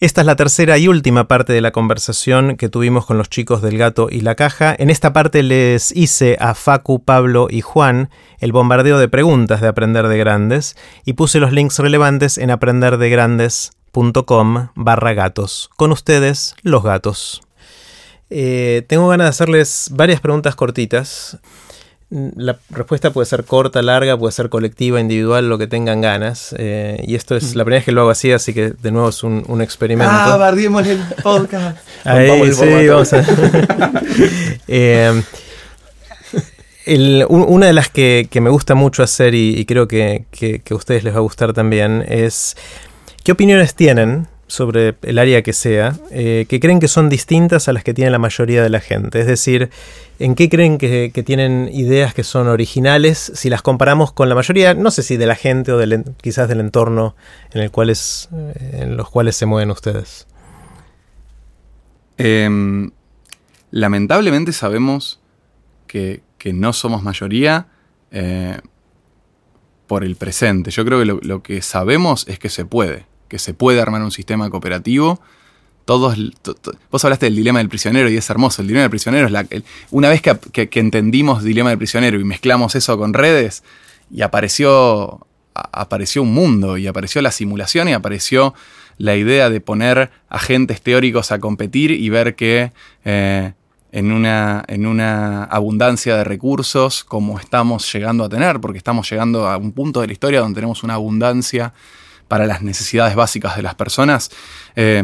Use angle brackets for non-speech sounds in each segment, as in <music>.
Esta es la tercera y última parte de la conversación que tuvimos con los chicos del gato y la caja. En esta parte les hice a Facu, Pablo y Juan el bombardeo de preguntas de Aprender de Grandes y puse los links relevantes en aprenderdegrandes.com barra gatos. Con ustedes, los gatos. Eh, tengo ganas de hacerles varias preguntas cortitas. La respuesta puede ser corta, larga, puede ser colectiva, individual, lo que tengan ganas. Eh, y esto es la primera vez que lo hago así, así que de nuevo es un, experimento. Ah, bardiemos el podcast. <laughs> Ahí, sí, vamos a... <laughs> eh, una de las que, me gusta mucho hacer y, creo que, que, a ustedes les va a gustar también es qué opiniones tienen sobre el área que sea, eh, que creen que son distintas a las que tiene la mayoría de la gente. Es decir, ¿en qué creen que, tienen ideas que son originales si las comparamos con la mayoría, no sé si de la gente o del, quizás del entorno en, el cual es, eh, en los cuales se mueven ustedes? Em, lamentablemente sabemos que, no somos mayoría eh, por el presente. Yo creo que lo que sabemos es que se puede que se puede armar un sistema cooperativo. Todos, vos hablaste del dilema del prisionero y es hermoso. El dilema del prisionero es la, una vez que, que, entendimos dilema del prisionero y mezclamos eso con redes y apareció, apareció un mundo y apareció la simulación y apareció la idea de poner agentes teóricos a competir y ver que eh, en, una, en una abundancia de recursos como estamos llegando a tener, porque estamos llegando a un punto de la historia donde tenemos una abundancia para las necesidades básicas de las personas. Eh,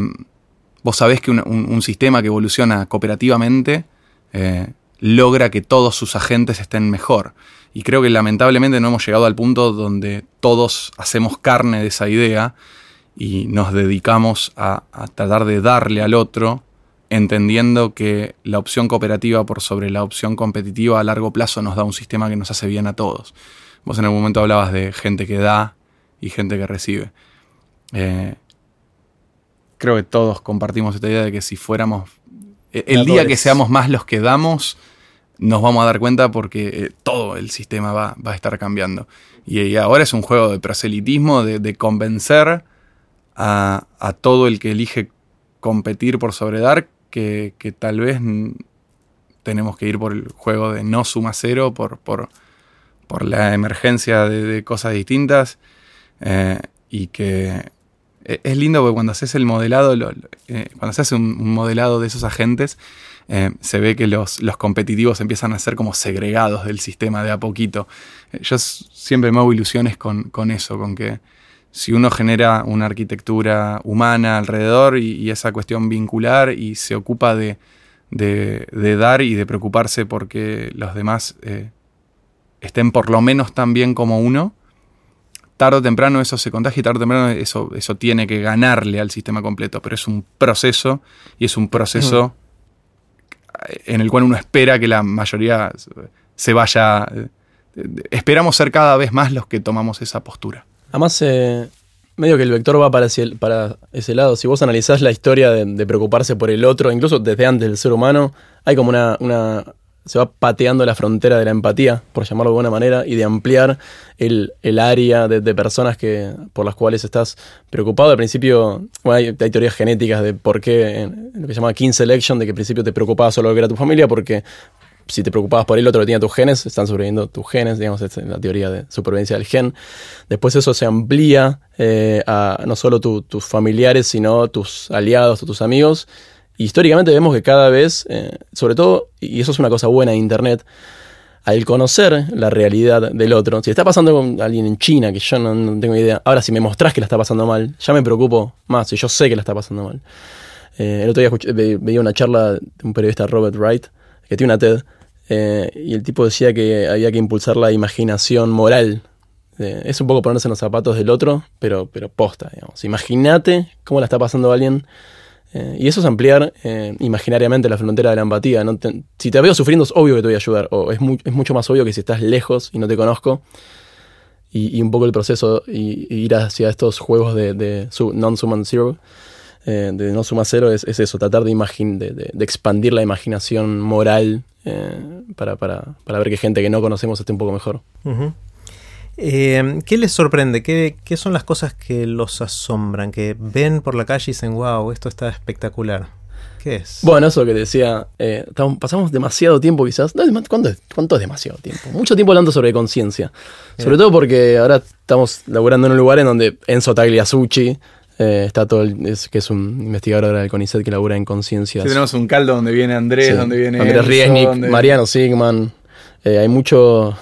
vos sabés que un, sistema que evoluciona cooperativamente eh, logra que todos sus agentes estén mejor. Y creo que lamentablemente no hemos llegado al punto donde todos hacemos carne de esa idea y nos dedicamos a, tratar de darle al otro, entendiendo que la opción cooperativa por sobre la opción competitiva a largo plazo nos da un sistema que nos hace bien a todos. Vos en algún momento hablabas de gente que da y gente que recibe. Eh, creo que todos compartimos esta idea de que si fuéramos... E, el día que seamos más los que damos, nos vamos a dar cuenta porque eh, todo el sistema va, a estar cambiando. Y, ahora es un juego de proselitismo, de, convencer a, todo el que elige competir por sobredar que, que tal vez tenemos que ir por el juego de no suma cero, por, por, por la emergencia de, cosas distintas. Eh, y que e, es lindo porque cuando haces el modelado, eh, cuando se hace un, modelado de esos agentes, eh, se ve que los, competitivos empiezan a ser como segregados del sistema de a poquito. yo siempre me hago ilusiones con, eso, con que si uno genera una arquitectura humana alrededor y, esa cuestión vincular y se ocupa de, dar y de preocuparse porque los demás estén por lo menos tan bien como uno, tarde o temprano eso se contagia y tarde o temprano eso, eso tiene que ganarle al sistema completo, pero es un proceso y es un proceso en el cual uno espera que la mayoría se vaya... Esperamos ser cada vez más los que tomamos esa postura. Además, eh, medio que el vector va para, para ese lado. Si vos analizás la historia de, de, preocuparse por el otro, incluso desde antes del ser humano, hay como una, una se va pateando la frontera de la empatía, por llamarlo de alguna manera, y de ampliar el, área de, personas que, por las cuales estás preocupado. Al principio, bueno, hay, teorías genéticas de por qué, en lo que se llama King Selection, de que al principio te preocupaba solo lo que era tu familia, porque si te preocupabas por el otro que tenía tus genes, están sobreviviendo tus genes, digamos, es la teoría de supervivencia del gen. Después eso se amplía eh, a no solo tus familiares, sino tus aliados o tus amigos históricamente vemos que cada vez, eh, sobre todo, y eso es una cosa buena de Internet, al conocer la realidad del otro, si está pasando con alguien en China, que yo no, tengo idea, ahora si me mostrás que la está pasando mal, ya me preocupo más, si yo sé que la está pasando mal. Eh, el otro día veía una charla de un periodista, Robert Wright, que tiene una TED, eh, y el tipo decía que había que impulsar la imaginación moral. es un poco ponerse en los zapatos del otro, pero, pero posta, digamos. Imagínate cómo la está pasando alguien eh, y eso es ampliar eh, imaginariamente la frontera de la empatía. si te veo sufriendo es obvio que te voy a ayudar, o es, es mucho más obvio que si estás lejos y no te conozco, y, un poco el proceso y, ir hacia estos juegos de, de non-sum zero, eh, de no suma cero, es, eso, tratar de, de, expandir la imaginación moral para, para, para, ver que gente que no conocemos esté un poco mejor. Eh, ¿Qué les sorprende? ¿Qué, ¿Qué son las cosas que los asombran? Que ven por la calle y dicen, wow, esto está espectacular. ¿Qué es? Bueno, eso que te decía, eh, pasamos demasiado tiempo quizás. No, ¿cuánto, es, ¿Cuánto es demasiado tiempo? Mucho tiempo hablando sobre conciencia. Sobre todo porque ahora estamos laburando en un lugar en donde Enzo Tagliasucci eh, está todo, el- es, que es un investigador ahora del CONICET que labura en conciencia. Sí, tenemos un caldo donde viene Andrés, Sí. donde viene Andrés Riesnik, donde- Mariano Sigman. Eh, hay mucho,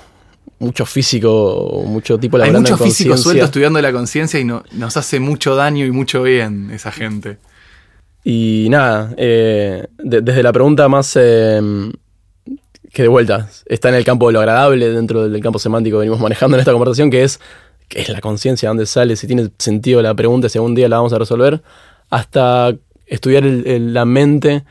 mucho físico, mucho tipo Hay en físicos conciencia. sueltos estudiando la conciencia y no- nos hace mucho daño y mucho bien esa gente. Y nada, eh, de- desde la pregunta más eh, que de vuelta está en el campo de lo agradable, dentro del campo semántico que venimos manejando en esta conversación, que es qué es la conciencia, dónde sale, si tiene sentido la pregunta, si algún día la vamos a resolver, hasta estudiar el- el- la mente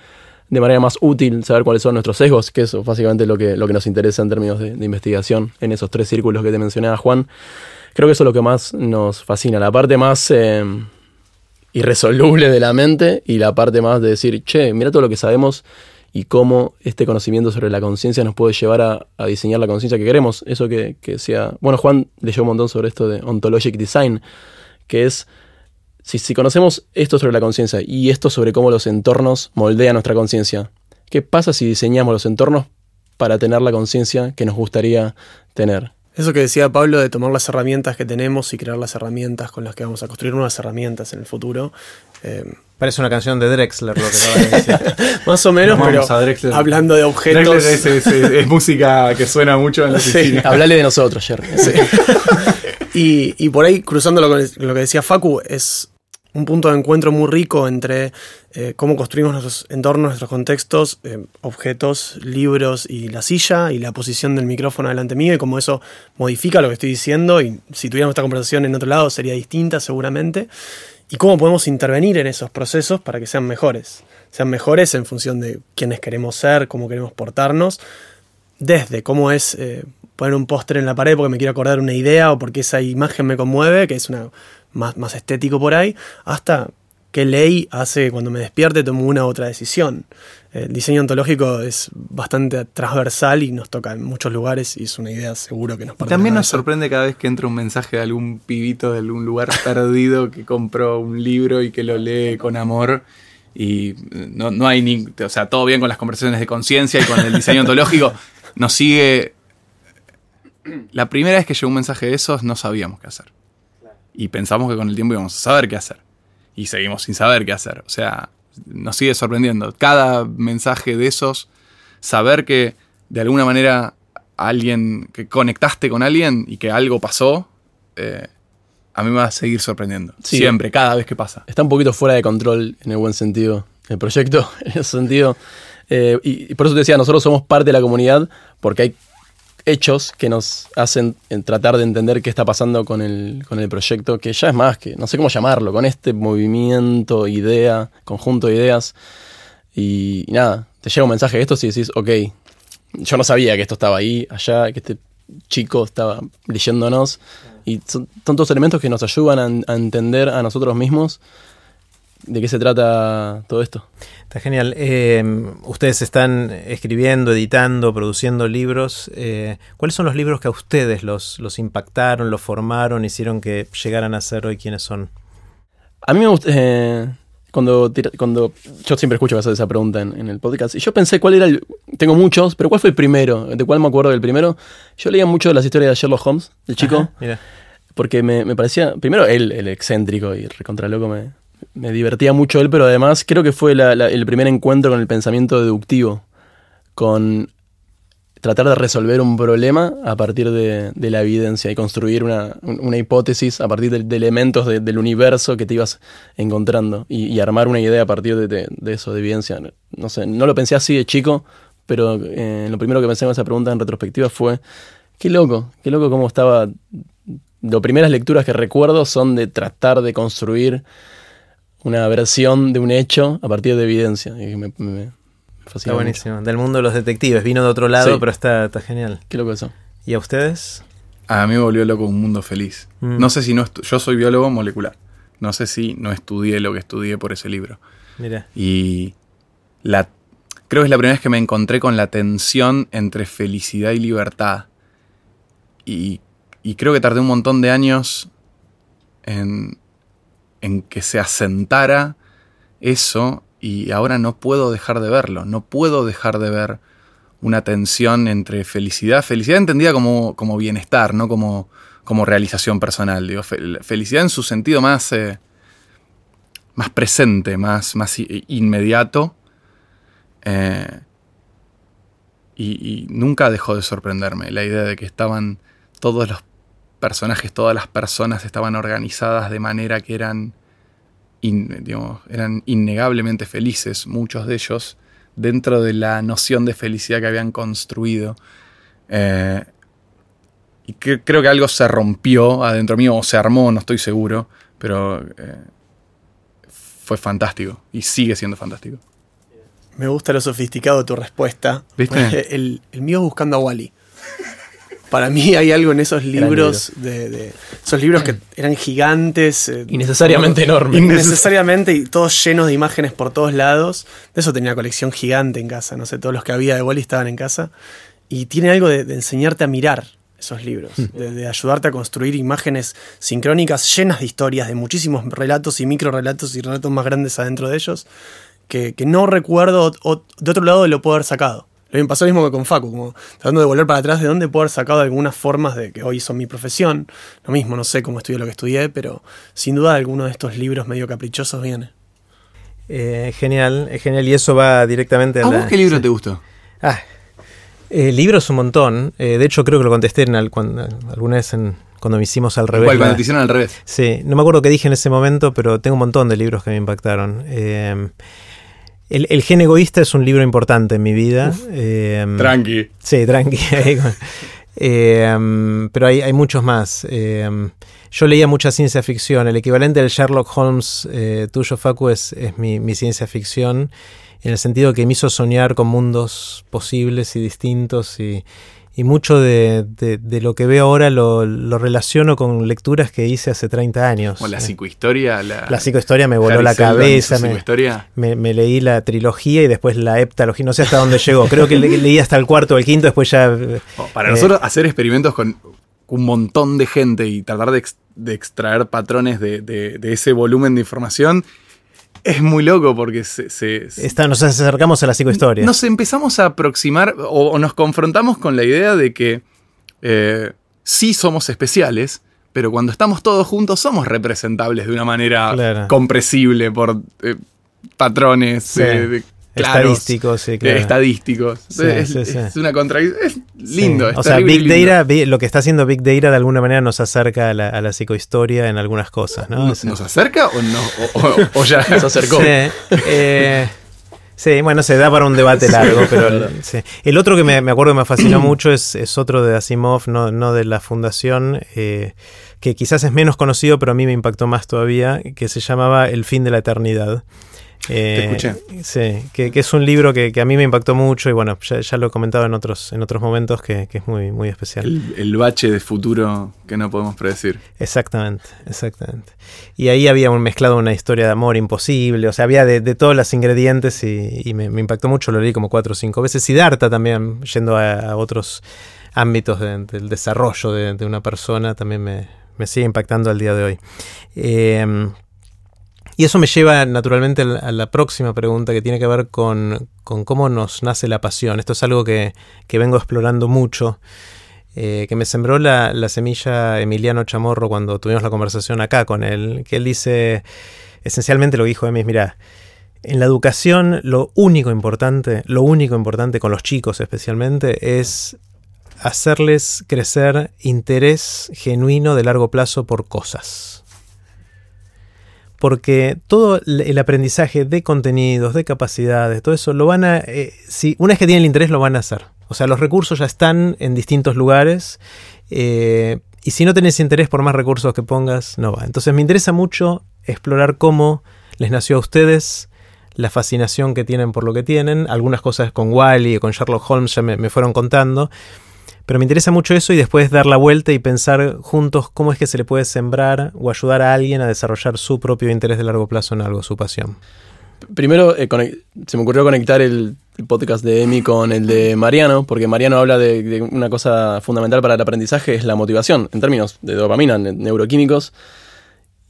de manera más útil, saber cuáles son nuestros sesgos, que eso es básicamente lo que, lo que nos interesa en términos de, investigación en esos tres círculos que te mencionaba Juan. Creo que eso es lo que más nos fascina, la parte más... eh, irresoluble de la mente y la parte más de decir, che, mira todo lo que sabemos y cómo este conocimiento sobre la conciencia nos puede llevar a, diseñar la conciencia que queremos. Eso que, que sea... Bueno, Juan leyó un montón sobre esto de ontologic design, que es, si, si conocemos esto sobre la conciencia y esto sobre cómo los entornos moldean nuestra conciencia, ¿qué pasa si diseñamos los entornos para tener la conciencia que nos gustaría tener? Eso que decía Pablo de tomar las herramientas que tenemos y crear las herramientas con las que vamos a construir nuevas herramientas en el futuro. eh, Parece una canción de Drexler lo que acaba de decir. <laughs> más o menos, Nos pero vamos a Drexler. hablando de objetos. Drexler es, es- es- es música que suena mucho en la Sí. oficina. <laughs> Hablale de nosotros, Jerry. <laughs> Y, y por ahí, cruzándolo con lo que decía Facu, es un punto de encuentro muy rico entre eh, cómo construimos nuestros entornos, nuestros contextos, eh, objetos, libros y la silla y la posición del micrófono delante mío y cómo eso modifica lo que estoy diciendo y si tuviéramos esta conversación en otro lado sería distinta seguramente y cómo podemos intervenir en esos procesos para que sean mejores. Sean mejores en función de quiénes queremos ser, cómo queremos portarnos, desde cómo es eh, poner un póster en la pared porque me quiero acordar una idea o porque esa imagen me conmueve, que es una más, más estético por ahí, hasta qué ley hace cuando me despierte tomo una u otra decisión. El diseño ontológico es bastante transversal y nos toca en muchos lugares y es una idea seguro que nos parte también nos sorprende cada vez que entra un mensaje de algún pibito de algún lugar perdido que compró un libro y que lo lee con amor. Y no, no hay ni. O sea, todo bien con las conversaciones de conciencia y con el diseño ontológico. Nos sigue. La primera vez que llegó un mensaje de esos, no sabíamos qué hacer. Y pensamos que con el tiempo íbamos a saber qué hacer. Y seguimos sin saber qué hacer. O sea, nos sigue sorprendiendo. Cada mensaje de esos, saber que de alguna manera alguien, que conectaste con alguien y que algo pasó, eh, a mí me va a seguir sorprendiendo. Sí. Siempre, cada vez que pasa. está un poquito fuera de control en el buen sentido el proyecto, <laughs> en ese sentido. Eh, y, y por eso te decía, nosotros somos parte de la comunidad porque hay hechos que nos hacen en tratar de entender qué está pasando con el, con el proyecto, que ya es más que, no sé cómo llamarlo, con este movimiento, idea, conjunto de ideas. Y, nada, te llega un mensaje de estos y decís, ok, yo no sabía que esto estaba ahí, allá, que este chico estaba leyéndonos. Y son, todos elementos que nos ayudan a entender a nosotros mismos de qué se trata todo esto. Está genial. Eh, ustedes están escribiendo, editando, produciendo libros. Eh, ¿Cuáles son los libros que a ustedes los, los impactaron, los formaron, hicieron que llegaran a ser hoy quienes son? A mí me gusta. eh, cuando, cuando yo siempre escucho esa pregunta en, en el podcast, y yo pensé cuál era el. Tengo muchos, pero ¿cuál fue el primero? ¿De cuál me acuerdo del primero? Yo leía mucho de las historias de Sherlock Holmes, del chico, Ajá, mira. porque me, me parecía. Primero, él, el excéntrico y recontraloco, me, me divertía mucho él, pero además creo que fue el primer encuentro con el pensamiento deductivo, con tratar de resolver un problema a partir de, la evidencia y construir una, un- una hipótesis a partir de, elementos de- del universo que te ibas encontrando y, armar una idea a partir de eso, de evidencia. No sé, no lo pensé así de chico, pero eh, lo primero que pensé en esa pregunta en retrospectiva fue, qué loco, qué loco cómo estaba... Las primeras lecturas que recuerdo son de tratar de construir una versión de un hecho a partir de evidencia. Y me, me- me fascina Está mucho. buenísimo. Del mundo de los detectives. Vino de otro lado, Sí. pero está, está genial. Qué loco eso. ¿Y a ustedes? A mí me volvió loco un mundo feliz. Mm. No sé si no. Yo soy biólogo molecular. No sé si no estudié lo que estudié por ese libro. Mira. Y la, creo que es la primera vez que me encontré con la tensión entre felicidad y libertad. Y y creo que tardé un montón de años en, en que se asentara eso y ahora no puedo dejar de verlo, no puedo dejar de ver una tensión entre felicidad, felicidad entendida como, como bienestar, no como, como realización personal, digo, felicidad en su sentido más, eh, más presente, más, más inmediato. Eh, y, nunca dejó de sorprenderme la idea de que estaban todos los personajes, todas las personas estaban organizadas de manera que eran, eran innegablemente felices, muchos de ellos, dentro de la noción de felicidad que habían construido. Eh, y creo que algo se rompió adentro mío, o se armó, no estoy seguro, pero eh, fue fantástico y sigue siendo fantástico. Me gusta lo sofisticado de tu respuesta. ¿Viste? <laughs> El, el mío buscando a Wally. Para mí hay algo en esos libros, de, esos libros que <clears throat> eran gigantes. Eh, innecesariamente enormes. Innecesariamente y todos llenos de imágenes por todos lados. De eso tenía colección gigante en casa. No sé, todos los que había de Wally estaban en casa. Y tiene algo de, enseñarte a mirar esos libros, hmm. de, ayudarte a construir imágenes sincrónicas llenas de historias, de muchísimos relatos y micro relatos y relatos más grandes adentro de ellos que, no recuerdo, o, de otro lado lo puedo haber sacado. Lo mismo pasó mismo que con Facu, como tratando de volver para atrás de dónde puedo haber sacado algunas formas de que hoy son mi profesión. Lo mismo, no sé cómo estudié lo que estudié, pero sin duda alguno de estos libros medio caprichosos viene. Eh, genial, es genial. Y eso va directamente a, ¿A vos qué libro te gustó? Ah, eh, libros un montón. Eh, de hecho, creo que lo contesté en alguna vez en, cuando me hicimos al revés. cuando te hicieron al revés. Sí, no me acuerdo qué dije en ese momento, pero tengo un montón de libros que me impactaron. Eh, el, Gen Egoísta es un libro importante en mi vida. Eh, tranqui. Sí, tranqui. <laughs> Eh, pero hay, muchos más. yo leía mucha ciencia ficción. El equivalente del Sherlock Holmes tuyo, Facu, es, es mi, mi, ciencia ficción. En el sentido que me hizo soñar con mundos posibles y distintos y, y mucho de, lo que veo ahora lo, relaciono con lecturas que hice hace 30 años. O la psicohistoria. La, la psicohistoria me voló la cabeza. Me, me, leí la trilogía y después la heptalogía. No sé hasta dónde llegó. Creo que leí hasta el cuarto o el quinto, después ya... Oh, para nosotros hacer experimentos con un montón de gente y tratar de, extraer patrones de, de ese volumen de información es muy loco porque se, nos acercamos a la psicohistoria. Nos empezamos a aproximar o, nos confrontamos con la idea de que eh, sí somos especiales, pero cuando estamos todos juntos somos representables de una manera compresible por eh, patrones estadísticos, sí, claro. Estadísticos. es, una contradicción. Es lindo. o sea, Big Data, lo que está haciendo Big Data de alguna manera nos acerca a la, psicohistoria en algunas cosas, ¿no? ¿Nos, acerca o no? O, ya <laughs> nos acercó. Eh, sí, bueno, se da para un debate largo, pero el otro que me, acuerdo que me fascinó mucho es, es otro de Asimov, no, no de la fundación, eh, que quizás es menos conocido, pero a mí me impactó más todavía, que se llamaba El fin de la eternidad. Te escuché. Eh, sí, que, es un libro que, a mí me impactó mucho y bueno, ya, lo he comentado en otros, en otros momentos que, es muy, muy especial. El, bache de futuro que no podemos predecir. Exactamente, exactamente. Y ahí había un mezclado una historia de amor imposible, o sea, había de, todos los ingredientes y, me, impactó mucho, lo leí como cuatro o cinco veces. Y Darta también, yendo a, otros ámbitos del desarrollo de, una persona, también me, me sigue impactando al día de hoy. Eh, y eso me lleva naturalmente a la próxima pregunta que tiene que ver con, cómo nos nace la pasión. Esto es algo que, vengo explorando mucho, eh, que me sembró la, semilla Emiliano Chamorro cuando tuvimos la conversación acá con él, que él dice, esencialmente lo que dijo es, mira, en la educación lo único importante, lo único importante con los chicos especialmente, es hacerles crecer interés genuino de largo plazo por cosas porque todo el aprendizaje de contenidos, de capacidades, todo eso lo van a, eh, si una vez que tienen el interés lo van a hacer. O sea, los recursos ya están en distintos lugares eh, y si no tenés interés por más recursos que pongas, no va. Entonces me interesa mucho explorar cómo les nació a ustedes la fascinación que tienen por lo que tienen. Algunas cosas con Wally y con Sherlock Holmes ya me fueron contando. Pero me interesa mucho eso y después dar la vuelta y pensar juntos cómo es que se le puede sembrar o ayudar a alguien a desarrollar su propio interés de largo plazo en algo, su pasión. Primero, eh, se me ocurrió conectar el podcast de Emi con el de Mariano, porque Mariano habla de, una cosa fundamental para el aprendizaje, es la motivación, en términos de dopamina, ne- neuroquímicos.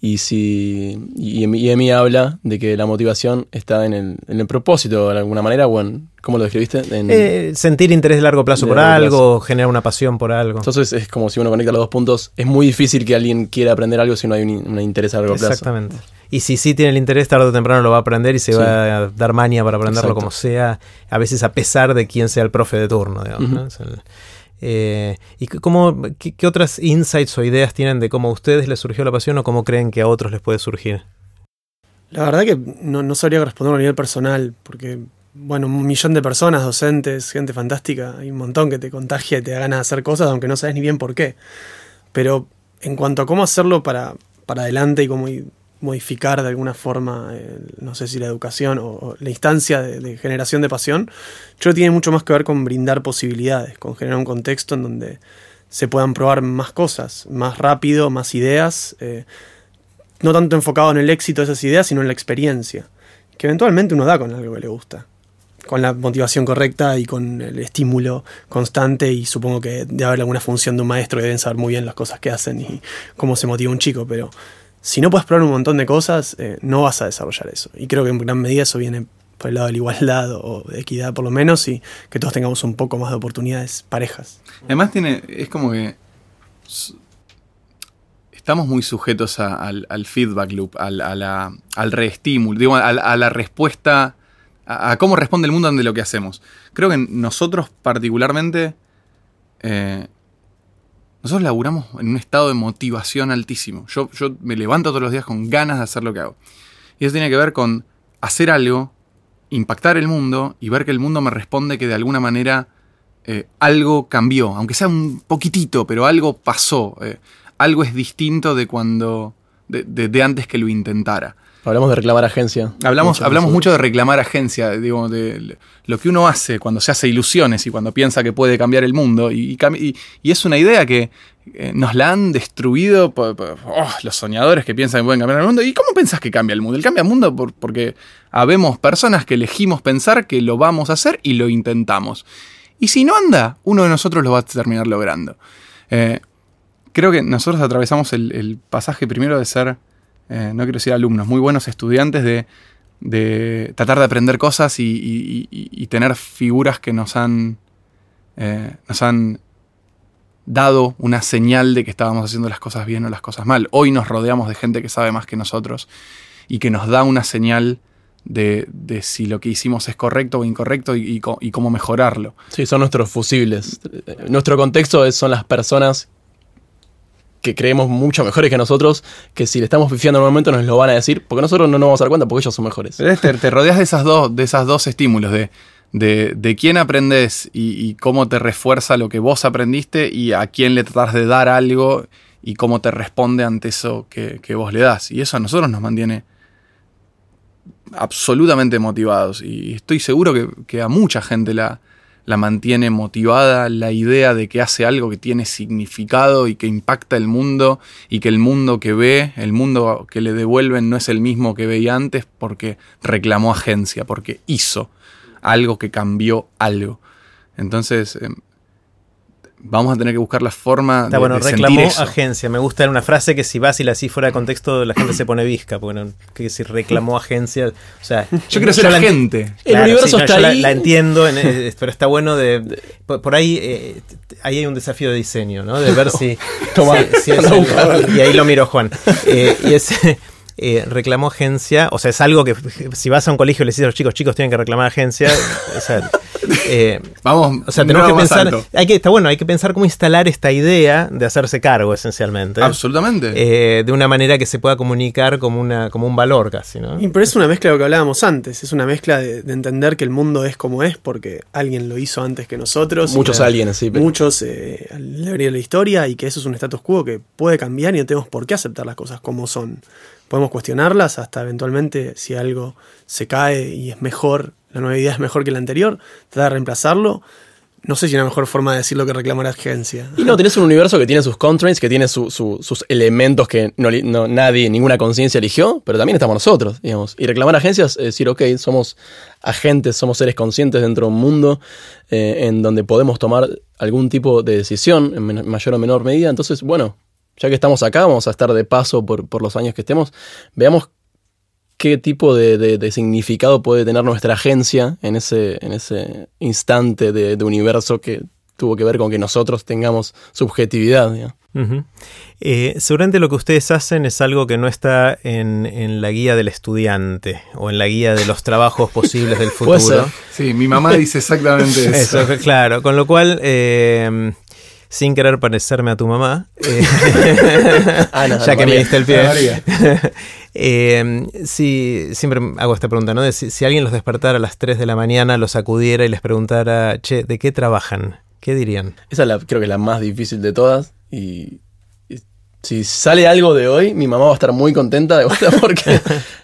Y si y Emi, y Emi habla de que la motivación está en el, en el propósito de alguna manera, o en, ¿cómo lo describiste? En- Eh, sentir interés de largo plazo De por largo algo, generar una pasión por algo. entonces es como si uno conecta los dos puntos. Es muy difícil que alguien quiera aprender algo si no hay un, un interés a largo plazo. Exactamente. Y si sí tiene el interés, tarde o temprano lo va a aprender y se Sí. va a dar mania para aprenderlo Exacto. como sea, a veces a pesar de quién sea el profe de turno. digamos, eh, ¿Y cómo, qué, qué otras insights o ideas tienen de cómo a ustedes les surgió la pasión o cómo creen que a otros les puede surgir? La verdad que no, no sabría responderlo a nivel personal, porque, bueno, un millón de personas, docentes, gente fantástica, hay un montón que te contagia y te da ganas de hacer cosas, aunque no sabes ni bien por qué. Pero en cuanto a cómo hacerlo para, para adelante y cómo i- modificar de alguna forma, eh, no sé si la educación o, la instancia de, de generación de pasión, yo creo que tiene mucho más que ver con brindar posibilidades, con generar un contexto en donde se puedan probar más cosas, más rápido, más ideas. eh, no tanto enfocado en el éxito de esas ideas, sino en la experiencia, que eventualmente uno da con algo que le gusta, con la motivación correcta y con el estímulo constante y supongo que debe haber alguna función de un maestro que deben saber muy bien las cosas que hacen y cómo se motiva un chico, pero si no puedes probar un montón de cosas, eh, no vas a desarrollar eso. Y creo que en gran medida eso viene por el lado de la igualdad o de equidad por lo menos y que todos tengamos un poco más de oportunidades parejas. Además tiene, es como que estamos muy sujetos al, feedback loop, al, a al reestímulo, digo, a, la respuesta, a, a cómo responde el mundo ante lo que hacemos. Creo que nosotros particularmente, eh, nosotros laburamos en un estado de motivación altísimo. Yo, yo me levanto todos los días con ganas de hacer lo que hago. Y eso tiene que ver con hacer algo, impactar el mundo y ver que el mundo me responde que de alguna manera eh, algo cambió, aunque sea un poquitito, pero algo pasó. eh, algo es distinto de cuando. De, de- de antes que lo intentara. Hablamos de reclamar agencia. Hablamos, Mucho hablamos mucho de reclamar agencia, digo, de lo que uno hace cuando se hace ilusiones y cuando piensa que puede cambiar el mundo. Y, es una idea que eh, nos la han destruido por, por- oh, los soñadores que piensan que pueden cambiar el mundo. ¿Y cómo pensás que cambia el mundo? El cambia el mundo por- porque habemos personas que elegimos pensar que lo vamos a hacer y lo intentamos. Y si no anda, uno de nosotros lo va a terminar logrando. Eh, creo que nosotros atravesamos el, pasaje primero de ser, eh, no quiero decir alumnos, muy buenos estudiantes de, de tratar de aprender cosas y, tener figuras que nos han, eh, nos han dado una señal de que estábamos haciendo las cosas bien o las cosas mal. Hoy nos rodeamos de gente que sabe más que nosotros y que nos da una señal de, si lo que hicimos es correcto o incorrecto y, cómo mejorarlo. Sí, son nuestros fusibles. Nuestro contexto son las personas que creemos mucho mejores que nosotros, que si le estamos pifiando en un momento nos lo van a decir, porque nosotros no nos vamos a dar cuenta porque ellos son mejores. Es- Te, te rodeas de esas dos, de esas dos estímulos, de, de, de quién aprendes y, y cómo te refuerza lo que vos aprendiste y a quién le tratás de dar algo y cómo te responde ante eso que, que vos le das. Y eso a nosotros nos mantiene absolutamente motivados. Y estoy seguro que, que a mucha gente la, la mantiene motivada la idea de que hace algo que tiene significado y que impacta el mundo y que el mundo que ve, el mundo que le devuelven no es el mismo que veía antes porque reclamó agencia, porque hizo algo que cambió algo. Entonces, eh, vamos a tener que buscar la forma Está de, bueno, de sentir reclamó eso. agencia. Me gusta una frase que si vas y la así fuera de contexto, la gente se pone visca. Porque no- que si reclamó agencia. O sea, Yo quiero ser la agente. El universo no, está yo la- ahí. La, entiendo, en- eh, pero está bueno de. Por, por ahí eh, ahí hay un desafío de diseño, ¿no? De ver si. <laughs> Toma, si- si es anda a el- buscarlo. y ahí lo miro Juan. Eh, y es. Eh, reclamó agencia, o sea, es algo que si vas a un colegio y le dices a los chicos, chicos tienen que reclamar agencia, o sea, <laughs> eh, Vamos, o sea, tenemos que pensar, alto. hay que, está bueno, hay que pensar cómo instalar esta idea de hacerse cargo, esencialmente. Absolutamente. Eh, de una manera que se pueda comunicar como, una, como un valor casi, ¿no? Y, pero es una mezcla de lo que hablábamos antes, es una mezcla de, de entender que el mundo es como es porque alguien lo hizo antes que nosotros. Muchos aliens, sí. pero- Muchos eh, a lo largo de la historia y que eso es un status quo que puede cambiar y no tenemos por qué aceptar las cosas como son. Podemos cuestionarlas hasta eventualmente si algo se cae y es mejor, la nueva idea es mejor que la anterior, tratar de reemplazarlo. no sé si una mejor forma de decir lo que reclama la agencia. Y no, tenés un universo que tiene sus constraints, que tiene su- su- sus elementos que no, nadie, ninguna conciencia eligió, pero también estamos nosotros, digamos. Y reclamar agencias es decir, ok, somos agentes, somos seres conscientes dentro de un mundo eh, en donde podemos tomar algún tipo de decisión en mayor o menor medida. Entonces, bueno, ya que estamos acá, vamos a estar de paso por, por los años que estemos, veamos qué tipo de, de- de significado puede tener nuestra agencia en ese, en ese instante de, de universo que tuvo que ver con que nosotros tengamos subjetividad. Eh, seguramente lo que ustedes hacen es algo que no está en, en la guía del estudiante o en la guía de los trabajos posibles del <laughs> futuro. Sí, mi mamá dice exactamente <laughs> eso. Eso, claro. Con lo cual, eh, sin querer parecerme a tu mamá, eh, <laughs> Ana, ya que me diste el pie. <laughs> Eh, sí, siempre hago esta pregunta, ¿no? De si, si alguien los despertara a las 3 de la mañana, los sacudiera y les preguntara, che, ¿de qué trabajan? ¿Qué dirían? Esa es la, creo que es la más difícil de todas. Y, y si sale algo de hoy, mi mamá va a estar muy contenta de vuelta <laughs> porque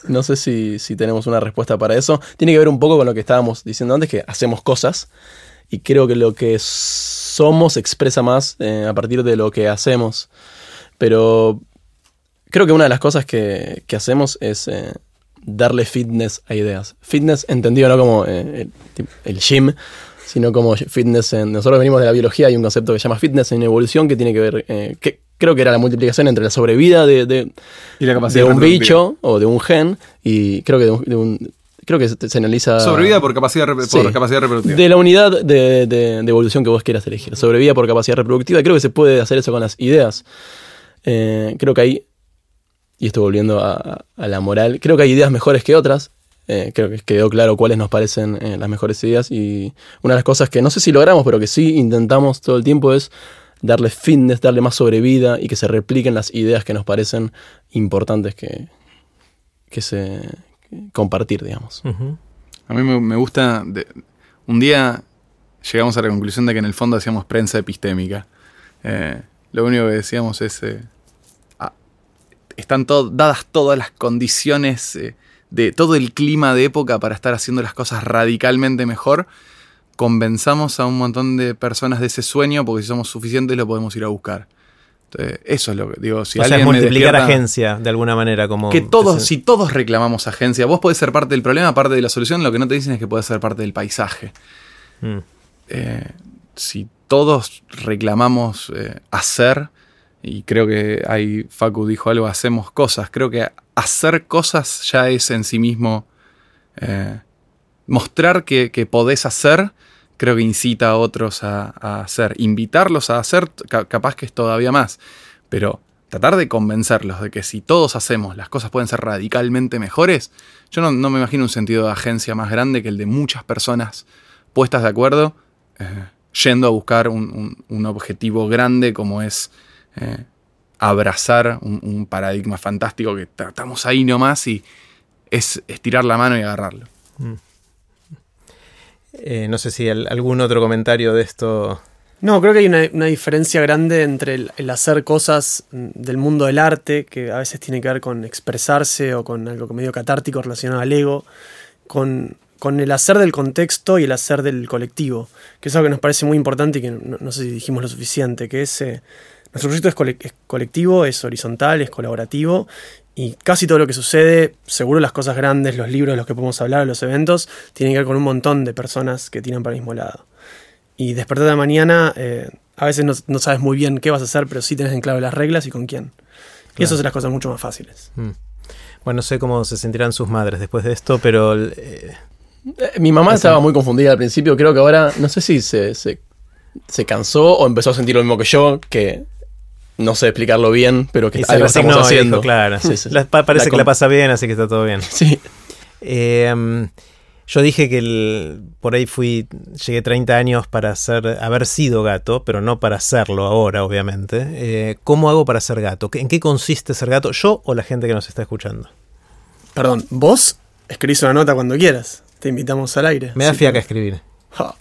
no sé si, si tenemos una respuesta para eso. Tiene que ver un poco con lo que estábamos diciendo antes, que hacemos cosas. Y creo que lo que somos expresa más eh, a partir de lo que hacemos. Pero creo que una de las cosas que, que hacemos es eh, darle fitness a ideas. Fitness entendido no como eh, el, gym, sino como fitness en... Nosotros venimos de la biología, hay un concepto que se llama fitness en evolución que tiene que ver... eh, que creo que era la multiplicación entre la sobrevida de, de, Y la de un bicho o de un gen y creo que de un... de un- creo que se, se analiza... Sobrevida por capacidad, Sí. por capacidad reproductiva. De la unidad de, de- de evolución que vos quieras elegir. Sobrevida por capacidad reproductiva. Creo que se puede hacer eso con las ideas. Eh, creo que hay, y esto volviendo a, a la moral, creo que hay ideas mejores que otras. Eh, creo que quedó claro cuáles nos parecen eh, las mejores ideas. Y una de las cosas que no sé si logramos, pero que sí intentamos todo el tiempo es darle fitness, darle más sobrevida y que se repliquen las ideas que nos parecen importantes que, que se compartir, digamos. A mí me, me gusta. de- un día llegamos a la conclusión de que en el fondo hacíamos prensa epistémica. Eh, lo único que decíamos es. eh, ah, están to- dadas todas las condiciones eh, de todo el clima de época para estar haciendo las cosas radicalmente mejor. Convenzamos a un montón de personas de ese sueño porque si somos suficientes lo podemos ir a buscar. Entonces, eso es lo que digo. Si o sea, alguien me multiplicar agencia de alguna manera. como que todos, si todos reclamamos agencia, vos podés ser parte del problema, parte de la solución, lo que no te dicen es que podés ser parte del paisaje. Mm. Eh, si todos reclamamos eh, hacer, y creo que ahí Facu dijo algo, hacemos cosas, creo que hacer cosas ya es en sí mismo eh, mostrar que, que podés hacer, creo que incita a otros a, a hacer. Invitarlos a hacer, ca- capaz que es todavía más, pero tratar de convencerlos de que si todos hacemos, las cosas pueden ser radicalmente mejores, yo no, me imagino un sentido de agencia más grande que el de muchas personas puestas de acuerdo, eh, yendo a buscar un, objetivo grande como es eh, abrazar un, paradigma fantástico que tratamos ahí nomás y es estirar la mano y agarrarlo. Eh, no sé si al- algún otro comentario de esto. No, creo que hay una, diferencia grande entre el, hacer cosas del mundo del arte, que a veces tiene que ver con expresarse o con algo medio catártico relacionado al ego, con, con el hacer del contexto y el hacer del colectivo, que es algo que nos parece muy importante y que no, sé si dijimos lo suficiente, que es... eh, nuestro proyecto es colectivo, es horizontal, es colaborativo y casi todo lo que sucede, seguro las cosas grandes, los libros de los que podemos hablar, los eventos, tienen que ver con un montón de personas que tiran para el mismo lado. Y despertar de la mañana, eh, a veces no, no sabes muy bien qué vas a hacer, pero sí tenés en claro las reglas y con quién. Y eso hace las cosas mucho más fáciles. Mm. Bueno, no sé cómo se sentirán sus madres después de esto, pero eh, Eh, Mi mamá estaba muy confundida al principio, creo que ahora, no sé si se, se, se cansó o empezó a sentir lo mismo que yo, que no sé explicarlo bien, pero que y se algo estamos haciendo. dijo, claro. Sí, sí. La- pa- parece La que la pasa bien, así que está todo bien. Sí, Eh, yo dije que el- por ahí fui, llegué 30 años para ser, haber sido gato, pero no para serlo ahora, obviamente. Eh, ¿Cómo hago para ser gato? ¿En qué consiste ser gato? ¿Yo o la gente que nos está escuchando? Perdón, vos escribís una nota cuando quieras. Te invitamos al aire. Me da Sí, fiaca escribir. Ja.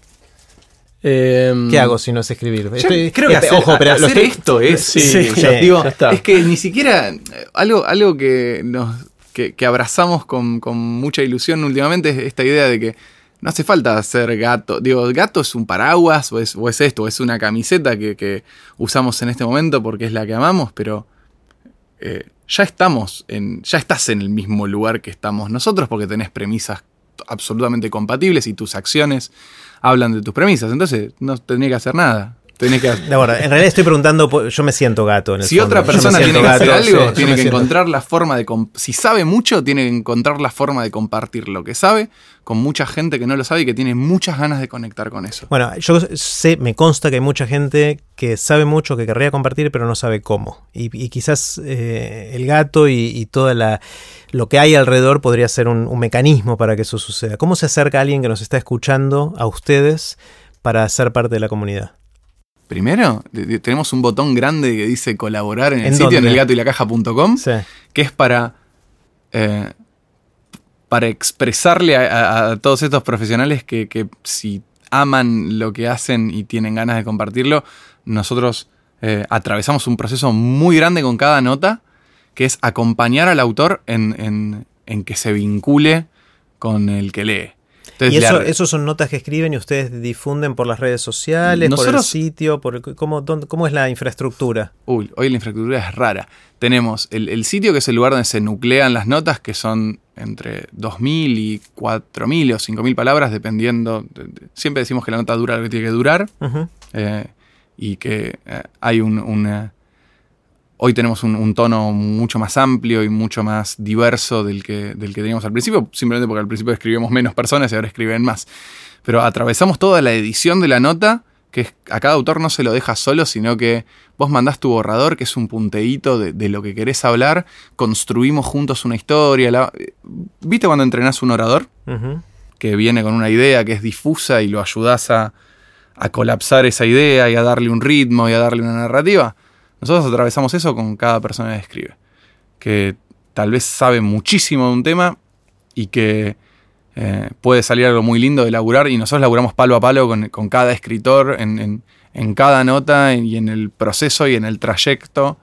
Em, ¿Qué hago si no sé escribir? Estoy- creo que hacer, ojo, pero hacer estoy- esto es. Sí, Sí, digo, está. es que ni siquiera. eh, Algo, algo que nos. Que, que abrazamos con, con mucha ilusión últimamente es esta idea de que no hace falta ser gato. Digo, gato es un paraguas o es, o es esto, o es una camiseta que, que usamos en este momento porque es la que amamos, pero eh, ya estamos en. ya estás en el mismo lugar que estamos nosotros porque tenés premisas absolutamente compatibles y tus acciones hablan de tus premisas. Entonces, no tendría que hacer nada. Tenés que Ahora, en realidad estoy preguntando, yo me siento gato en el si fondo. otra persona tiene que hacer algo, sí, tiene que siento- encontrar la forma de... Si sabe mucho, tiene que encontrar la forma de compartir lo que sabe con mucha gente que no lo sabe y que tiene muchas ganas de conectar con eso. Bueno, yo sé, me consta que hay mucha gente que sabe mucho, que querría compartir, pero no sabe cómo. Y, y quizás eh, el gato y, y toda la lo que hay alrededor podría ser un, un mecanismo para que eso suceda. ¿Cómo se acerca alguien que nos está escuchando a ustedes para ser parte de la comunidad? Primero, tenemos un botón grande que dice colaborar en el ¿En sitio, en dónde? elgatoylacaja.com, Sí. que es para... eh, para expresarle a, a- a todos estos profesionales que, que si aman lo que hacen y tienen ganas de compartirlo, nosotros eh, atravesamos un proceso muy grande con cada nota, que es acompañar al autor en, en- en que se vincule con el que lee. Entonces, y eso, eso son notas que escriben y ustedes difunden por las redes sociales, por el Nosotros- sitio, por el- ¿cómo, dónde- ¿cómo es la infraestructura? Uy, hoy la infraestructura es rara. Tenemos el, el sitio que es el lugar donde se nuclean las notas, que son entre 2.000 y 4.000 o 5.000 palabras, dependiendo. de- de- siempre decimos que la nota dura lo que tiene que durar eh, y que eh, hay un... un, eh, hoy tenemos un, un tono mucho más amplio y mucho más diverso del que, del que teníamos al principio, simplemente porque al principio escribíamos menos personas y ahora escriben más. Pero atravesamos toda la edición de la nota, que a cada autor no se lo deja solo, sino que vos mandás tu borrador, que es un punteíto de, de lo que querés hablar, construimos juntos una historia. la- ¿Viste cuando entrenás un orador? Que viene con una idea que es difusa y lo ayudás a, a colapsar esa idea y a darle un ritmo y a darle una narrativa. Nosotros atravesamos eso con cada persona que escribe, que tal vez sabe muchísimo de un tema y que eh, puede salir algo muy lindo de laburar y nosotros laburamos palo a palo con, cada escritor en, cada nota y en el proceso y en el trayecto.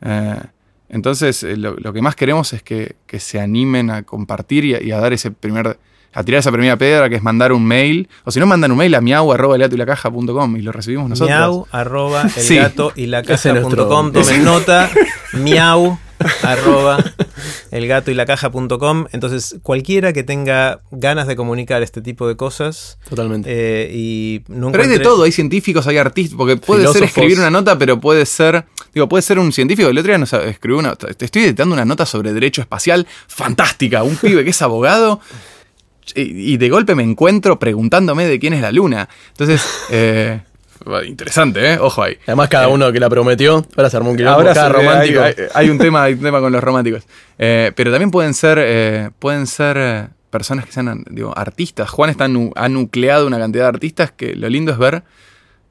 Eh, entonces, eh, lo, que más queremos es que, se animen a compartir y a dar ese primer. A tirar esa primera piedra que es mandar un mail. O si no, mandan un mail a miau arroba y lo recibimos nosotros. Miau, arroba, el gato y la. Tomen nota. <laughs> Miau, arroba, el gato y la caja.com. Entonces, cualquiera que tenga ganas de comunicar este tipo de cosas Totalmente. eh, y no Pero hay de todo, hay científicos, hay artistas, porque puede ser escribir una nota, pero puede ser, digo, puede ser un científico. El otro día nos escribió una, te estoy editando una nota sobre derecho espacial, fantástica, un pibe que es abogado, y, de golpe me encuentro preguntándome de quién es la luna. Entonces, <laughs> eh, interesante, ¿eh? Ojo ahí. Además, cada uno que la prometió, ahora se armó un quilombo, Ahora cada romántico. Hay, hay- hay un tema, hay un tema con los románticos. Eh, pero también pueden ser, eh, pueden ser eh, personas que sean digo, artistas. Juan está nu- ha nucleado una cantidad de artistas que lo lindo es ver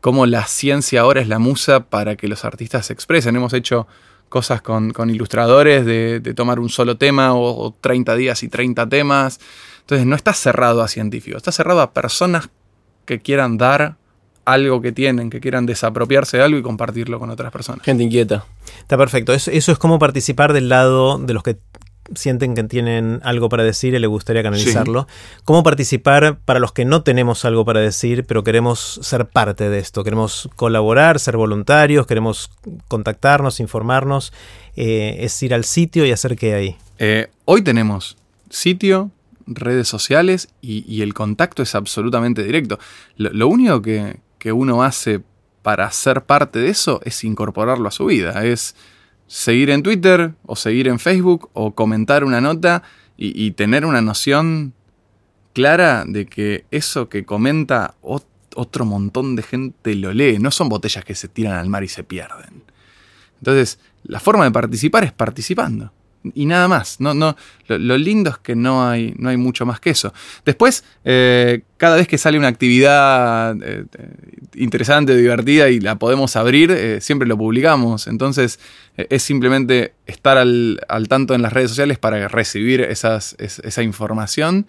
cómo la ciencia ahora es la musa para que los artistas se expresen. Hemos hecho cosas con, con ilustradores de, de tomar un solo tema o, o 30 días y 30 temas. Entonces no está cerrado a científicos, está cerrado a personas que quieran dar algo que tienen, que quieran desapropiarse de algo y compartirlo con otras personas. Gente inquieta. Está perfecto. Eso, eso es como participar del lado de los que sienten que tienen algo para decir y le gustaría canalizarlo. ¿Cómo participar para los que no tenemos algo para decir, pero queremos ser parte de esto? Queremos colaborar, ser voluntarios, queremos contactarnos, informarnos. Eh, es ir al sitio y hacer qué ahí. Eh, hoy tenemos sitio, redes sociales y, el contacto es absolutamente directo. Lo, único que, que uno hace para ser parte de eso es incorporarlo a su vida. Es seguir en Twitter o seguir en Facebook o comentar una nota y, tener una noción clara de que eso que comenta ot- otro montón de gente lo lee. No son botellas que se tiran al mar y se pierden. Entonces, la forma de participar es participando. Y nada más. No, no, lo, lo lindo es que no hay, no hay mucho más que eso. Después, eh, cada vez que sale una actividad eh, eh, interesante, divertida y la podemos abrir, eh, siempre lo publicamos. Entonces, es simplemente estar al, al tanto en las redes sociales para recibir esas, es- esa información.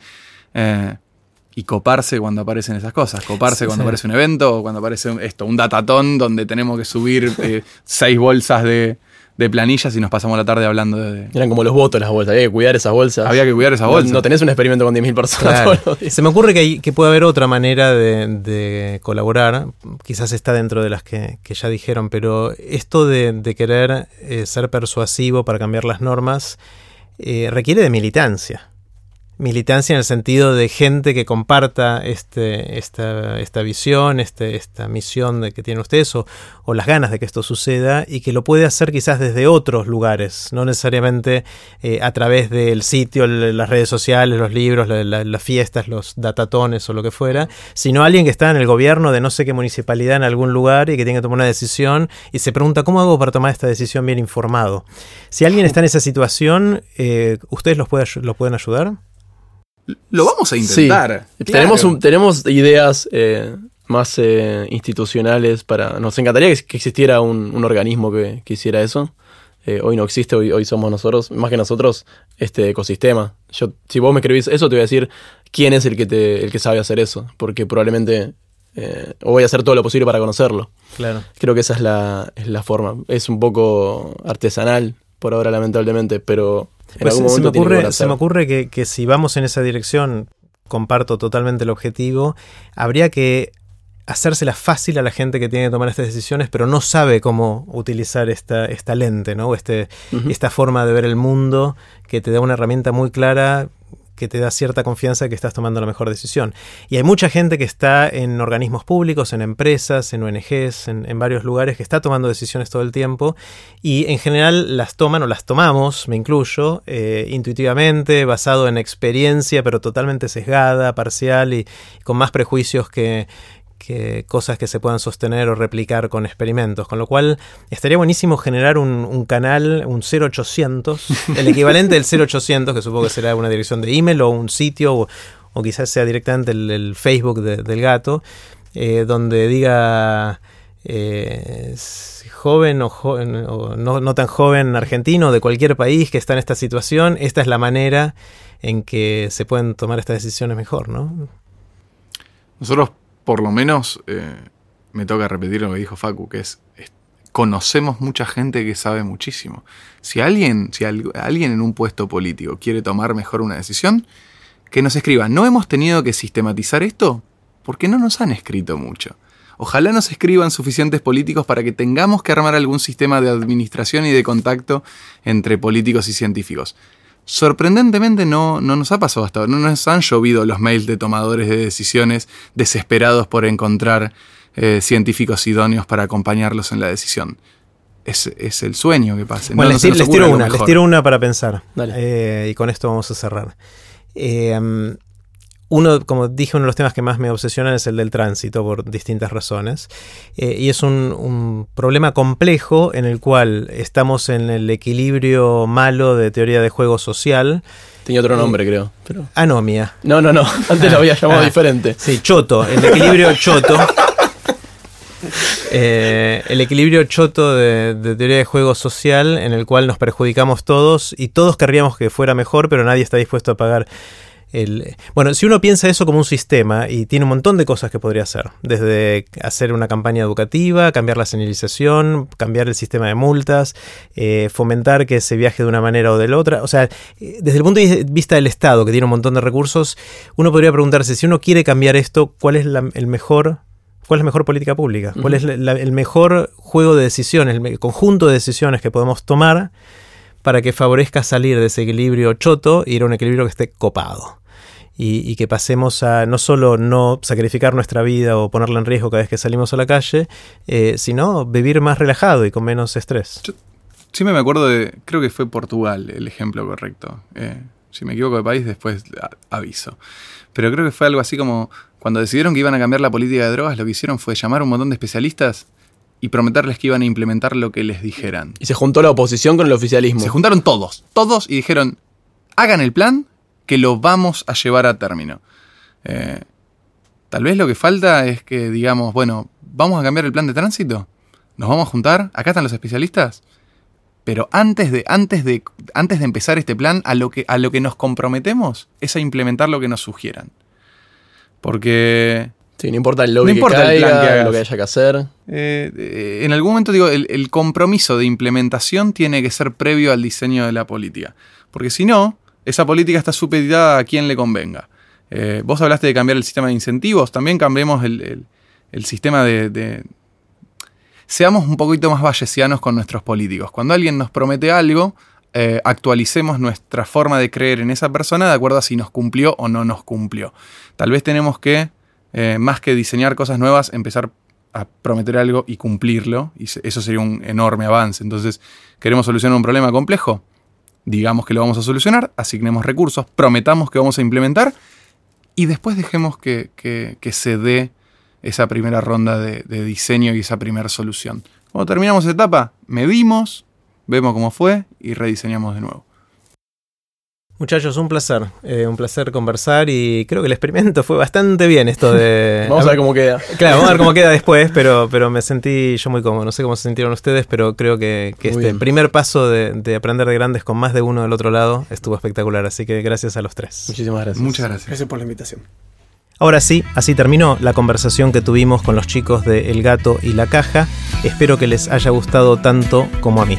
y coparse cuando aparecen esas cosas. Coparse Sí, cuando sí. aparece un evento o cuando aparece un- esto, un datatón donde tenemos que subir eh, seis bolsas de, de planillas y nos pasamos la tarde hablando de... Eran como los votos las bolsas, había que cuidar esas bolsas. Había que cuidar esa No- bolsa. No, tenés un experimento con 10.000 personas Claro. todos los días. Se me ocurre que, hay- que puede haber otra manera de, de colaborar, quizás está dentro de las que, que ya dijeron, pero esto de, de querer eh, ser persuasivo para cambiar las normas eh, requiere de militancia. Militancia en el sentido de gente que comparta este, esta, esta visión, este, esta misión de que tienen ustedes o, o las ganas de que esto suceda y que lo puede hacer quizás desde otros lugares, no necesariamente eh, a través del sitio, el- las redes sociales, los libros, la- la- las fiestas, los datatones o lo que fuera, sino alguien que está en el gobierno de no sé qué municipalidad en algún lugar y que tiene que tomar una decisión y se pregunta cómo hago para tomar esta decisión bien informado. Si alguien está en esa situación, eh, ¿ustedes los, puede, los pueden ayudar? Lo vamos a intentar. Sí. Tenemos, un- tenemos ideas eh, más eh, institucionales para... Nos encantaría que, que existiera un, un organismo que, que hiciera eso. Eh, hoy no existe, hoy, hoy somos nosotros, más que nosotros, este ecosistema. Yo, si vos me escribís eso, te voy a decir quién es el que, te, el que sabe hacer eso, porque probablemente... eh, o voy a hacer todo lo posible para conocerlo. Claro. Creo que esa es la, es la forma. Es un poco artesanal por ahora, lamentablemente, pero en Pues algún se me ocurre, se me ocurre que, que si vamos en esa dirección, comparto totalmente el objetivo, habría que hacérsela fácil a la gente que tiene que tomar estas decisiones, pero no sabe cómo utilizar esta, esta lente, ¿no? Este, esta forma de ver el mundo que te da una herramienta muy clara que te da cierta confianza que estás tomando la mejor decisión. Y hay mucha gente que está en organismos públicos, en empresas, en ONGs, en, en varios lugares, que está tomando decisiones todo el tiempo y en general las toman o las tomamos, me incluyo, eh, intuitivamente, basado en experiencia, pero totalmente sesgada, parcial y con más prejuicios que, que cosas que se puedan sostener o replicar con experimentos. Con lo cual estaría buenísimo generar un, un canal, un 0800, el <laughs> equivalente del 0800, que supongo que será una dirección de email o un sitio o, o quizás sea directamente el, el Facebook de- del gato, eh, donde diga eh, joven o, joven, o no, no tan joven argentino de cualquier país que está en esta situación, esta es la manera en que se pueden tomar estas decisiones mejor, ¿no? Nosotros, por lo menos, eh, me toca repetir lo que dijo Facu, que es, conocemos mucha gente que sabe muchísimo. Si alguien, si al- alguien en un puesto político quiere tomar mejor una decisión, que nos escriba. No hemos tenido que sistematizar esto porque no nos han escrito mucho. Ojalá nos escriban suficientes políticos para que tengamos que armar algún sistema de administración y de contacto entre políticos y científicos. Sorprendentemente no, no nos ha pasado hasta ahora, no nos han llovido los mails de tomadores de decisiones desesperados por encontrar eh, científicos idóneos para acompañarlos en la decisión. Es, es el sueño que pase. Bueno, No- no les, les tiro una, les tiro una para pensar. Dale. Eh, y con esto vamos a cerrar. Eh, uno, como dije, uno de los temas que más me obsesionan es el del tránsito por distintas razones. Eh, y es un, un problema complejo en el cual estamos en el equilibrio malo de teoría de juego social. Tenía otro nombre, creo. Pero... Anomia. No, no, no. <laughs> Antes lo había llamado Ah. diferente. Sí, choto, el equilibrio choto. Eh, el equilibrio choto de, de teoría de juego social en el cual nos perjudicamos todos y todos querríamos que fuera mejor, pero nadie está dispuesto a pagar el... Bueno, si uno piensa eso como un sistema y tiene un montón de cosas que podría hacer, desde hacer una campaña educativa, cambiar la señalización, cambiar el sistema de multas, eh, fomentar que se viaje de una manera o de la otra, o sea, desde el punto de vista del Estado, que tiene un montón de recursos, uno podría preguntarse, si uno quiere cambiar esto, ¿cuál es la, el mejor... ¿Cuál es la mejor política pública? ¿Cuál es la- la- el mejor juego de decisiones, el conjunto de decisiones que podemos tomar para que favorezca salir de ese equilibrio choto y ir a un equilibrio que esté copado? Y, y que pasemos a no solo no sacrificar nuestra vida o ponerla en riesgo cada vez que salimos a la calle, eh, sino vivir más relajado y con menos estrés. Siempre me acuerdo de, creo que fue Portugal el ejemplo correcto. Eh, si me equivoco de país, después a- aviso. Pero creo que fue algo así como, cuando decidieron que iban a cambiar la política de drogas, lo que hicieron fue llamar a un montón de especialistas y prometerles que iban a implementar lo que les dijeran. Y se juntó la oposición con el oficialismo. Se juntaron todos, todos, y dijeron, hagan el plan que lo vamos a llevar a término. Eh, tal vez lo que falta es que digamos, bueno, vamos a cambiar el plan de tránsito, nos vamos a juntar, acá están los especialistas, pero antes de, antes de, antes de empezar este plan, a lo, que, a lo que nos comprometemos es a implementar lo que nos sugieran. Porque Sí, no importa el lobby No que importa el plan que hagas. lo que haya que hacer. Eh, eh, en algún momento digo, el, el compromiso de implementación tiene que ser previo al diseño de la política. Porque si no, esa política está supeditada a quien le convenga. Eh, vos hablaste de cambiar el sistema de incentivos, también cambiemos el, el- sistema de, Seamos un poquito más vallesianos con nuestros políticos. Cuando alguien nos promete algo, eh, actualicemos nuestra forma de creer en esa persona de acuerdo a si nos cumplió o no nos cumplió. Tal vez tenemos que, eh, más que diseñar cosas nuevas, empezar a prometer algo y cumplirlo. Y eso sería un enorme avance. Entonces, ¿queremos solucionar un problema complejo? Digamos que lo vamos a solucionar, asignemos recursos, prometamos que vamos a implementar y después dejemos que, que- se dé esa primera ronda de, de diseño y esa primera solución. Cuando terminamos esa etapa, medimos, vemos cómo fue y rediseñamos de nuevo. Muchachos, un placer. eh, un placer conversar y creo que el experimento fue bastante bien esto de... <laughs> Vamos a ver cómo queda. Claro, vamos a ver cómo queda <laughs> después, pero, pero me sentí yo muy cómodo. No sé cómo se sintieron ustedes, pero creo que, que este bien. primer paso de, de aprender de grandes con más de uno del otro lado estuvo espectacular. Así que gracias a los tres. Muchísimas gracias. Muchas gracias. Gracias por la invitación. Ahora sí, así terminó la conversación que tuvimos con los chicos de El Gato y la Caja. Espero que les haya gustado tanto como a mí.